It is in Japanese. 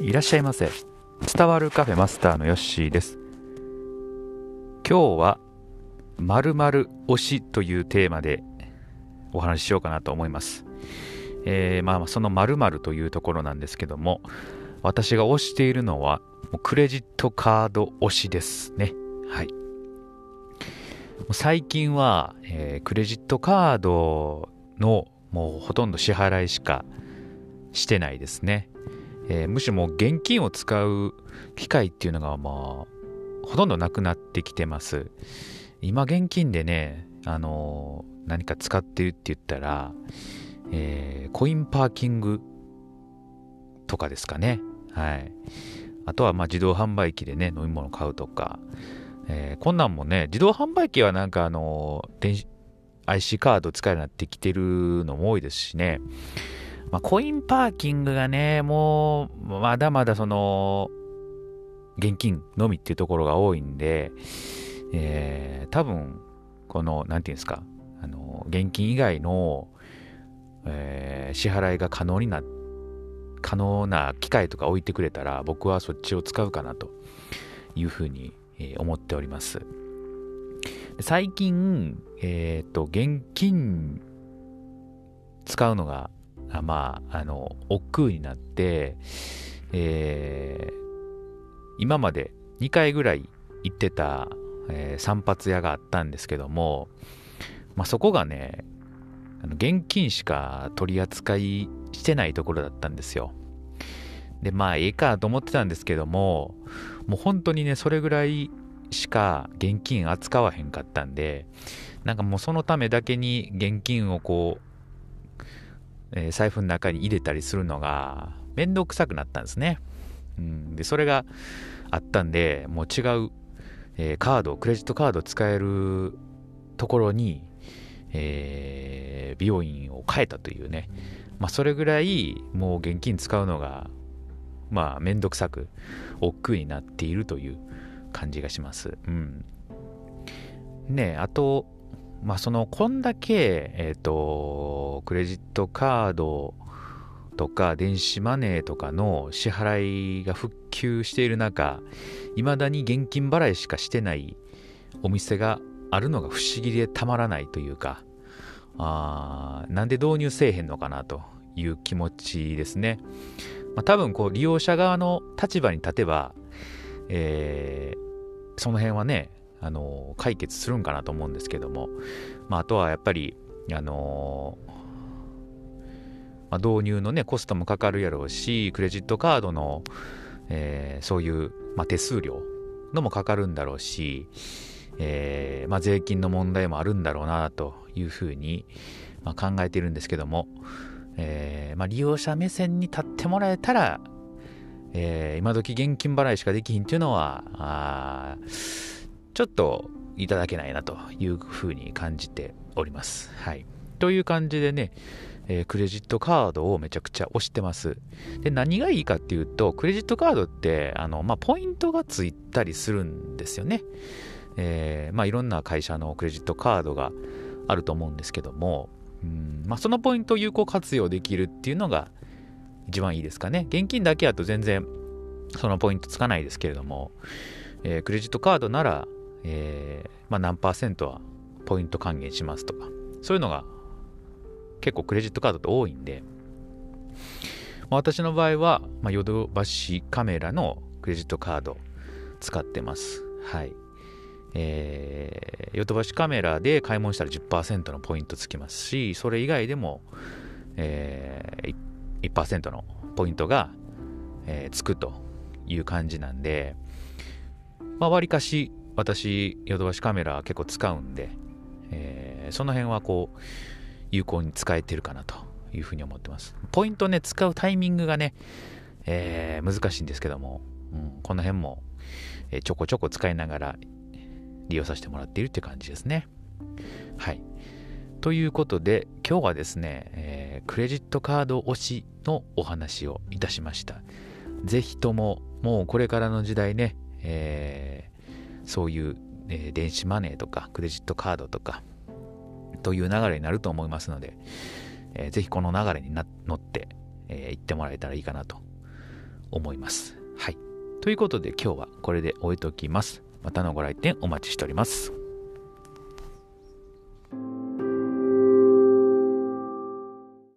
いらっしゃいませ。伝わるカフェマスターのヨッシーです。今日は〇〇推しというテーマでお話ししようかなと思います。えー、まあその〇〇というところなんですけども私が推しているのはクレジットカード推しですね。はい。最近は、えー、クレジットカードのもうほとんど支払いしかしてないですね。えー、むしろもう現金を使う機会っていうのがまあほとんどなくなってきてます。今現金でね、あのー、何か使ってるって言ったら、えー、コインパーキングとかですかね。はい。あとはまあ自動販売機でね、飲み物買うとか、えー、こんなんもね、自動販売機はなんかあの電子、IC カード使えるようになってきてるのも多いですしね、まあ、コインパーキングがね、もう、まだまだその、現金のみっていうところが多いんで、えー、多分、この、なんていうんですか、あの、現金以外の、えー、支払いが可能にな、可能な機械とか置いてくれたら、僕はそっちを使うかなというふうにえー、思っております。最近、えっ、ー、と、現金使うのが、あまあ、あの、億劫になって、えー、今まで2回ぐらい行ってた、えー、散髪屋があったんですけども、まあ、そこがね、あの現金しか取り扱いしてないところだったんですよ。で、まあ、ええかと思ってたんですけども、もう本当にね、それぐらいしか現金扱わへんかったんで、なんかもうそのためだけに現金をこう、えー、財布の中に入れたりするのがめんどくさくなったんですね。うん、で、それがあったんで、もう違う、えー、カード、クレジットカード使えるところに、えー、美容院を変えたというね、まあ、それぐらいもう現金使うのがまあ、めんどくさく、億劫になっているという感じがします。うん。ねあと、まあ、その、こんだけ、えっ、ー、と、クレジットカードとか電子マネーとかの支払いが復旧している中、いまだに現金払いしかしてないお店があるのが不思議でたまらないというか、あなんで導入せえへんのかなという気持ちですね。まあ、多分こう利用者側の立場に立てば、えー、その辺はね、あの解決するんかなと思うんですけども、まあ、あとはやっぱり、あのまあ、導入のねコストもかかるやろうしクレジットカードの、えー、そういう、まあ、手数料のもかかるんだろうし、えーまあ、税金の問題もあるんだろうなというふうに、まあ、考えているんですけども、えー、まあ、利用者目線に立ってもらえたら、えー、今時現金払いしかできひんっていうのは、ちょっといただけないなというふうに感じております。はい。という感じでね、えー、クレジットカードをめちゃくちゃ押してます。で、何がいいかっていうと、クレジットカードって、あの、まあ、ポイントがついたりするんですよね。えー、まあ、いろんな会社のクレジットカードがあると思うんですけども、うんまあ、そのポイントを有効活用できるっていうのが一番いいですかね。現金だけだと全然そのポイントつかないですけれども、えー、クレジットカードなら、えー、まあ、何パーセントはポイント還元しますとか、そういうのが結構クレジットカードって多いんで、まあ、私の場合は、まあ、ヨドバシカメラのクレジットカード使ってます。はい。えー、ヨドバシカメラで買い物したら10%のポイントつきますし、それ以外でも、えー、1%のポイントが、えー、つくという感じなんで、まあ、割かし私、ヨドバシカメラ結構使うんで、えー、その辺はこう、有効に使えてるかなというふうに思ってます。ポイントね、使うタイミングがね、えー、難しいんですけども、うん、この辺も、ちょこちょこ使いながら利用させてもらっているって感じですね。はい。ということで、今日はですね、えー、クレジットカード推しのお話をいたしました。ぜひとも、もうこれからの時代ね、えー、そういう、え、電子マネーとかクレジットカードとか、という流れになると思いますので、えー、ぜひこの流れに乗って、えー、行ってもらえたらいいかなと思います。はい。ということで今日はこれで終えておきます。またのご来店お待ちしております。